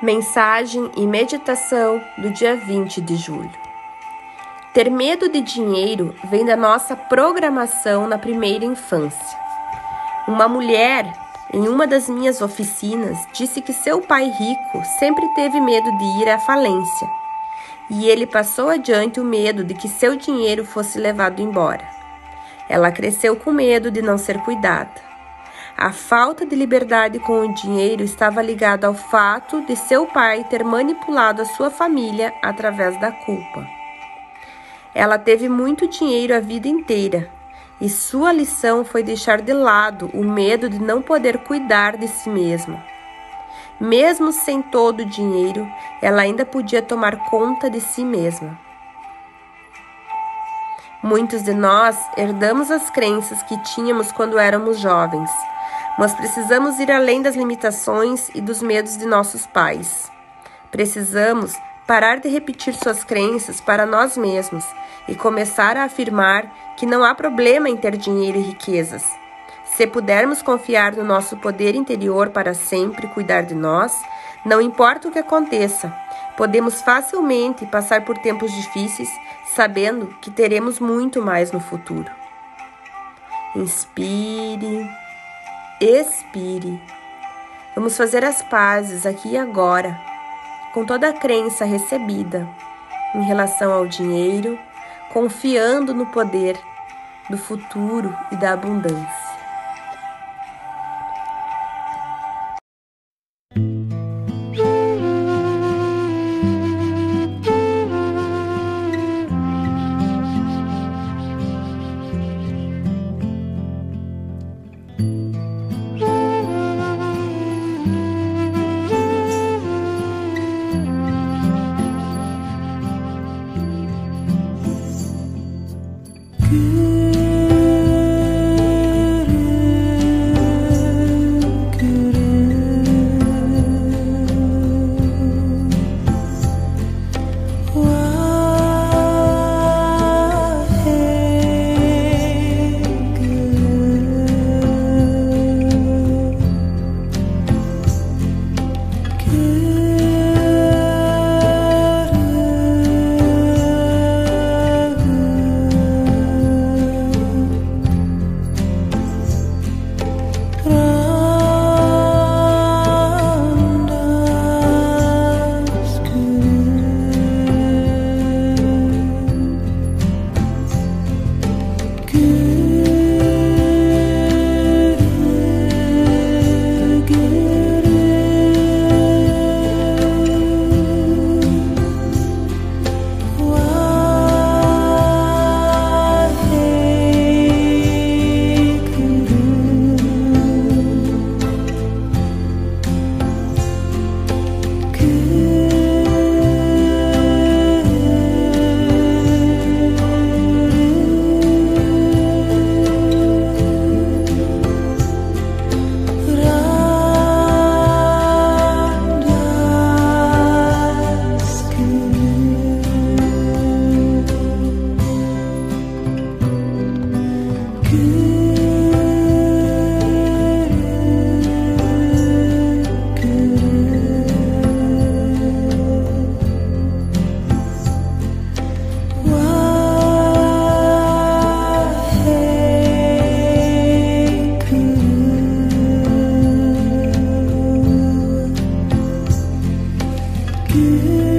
Mensagem e meditação do dia 20 de julho. Ter medo de dinheiro vem da nossa programação na primeira infância. Uma mulher em uma das minhas oficinas disse que seu pai rico sempre teve medo de ir à falência e ele passou adiante o medo de que seu dinheiro fosse levado embora. Ela cresceu com medo de não ser cuidada. A falta de liberdade com o dinheiro estava ligada ao fato de seu pai ter manipulado a sua família através da culpa. Ela teve muito dinheiro a vida inteira e sua lição foi deixar de lado o medo de não poder cuidar de si mesma. Mesmo sem todo o dinheiro, ela ainda podia tomar conta de si mesma. Muitos de nós herdamos as crenças que tínhamos quando éramos jovens mas precisamos ir além das limitações e dos medos de nossos pais. Precisamos parar de repetir suas crenças para nós mesmos e começar a afirmar que não há problema em ter dinheiro e riquezas. Se pudermos confiar no nosso poder interior para sempre cuidar de nós, não importa o que aconteça, podemos facilmente passar por tempos difíceis sabendo que teremos muito mais no futuro. Inspire expire. Vamos fazer as pazes aqui e agora, com toda a crença recebida em relação ao dinheiro, confiando no poder do futuro e da abundância. you.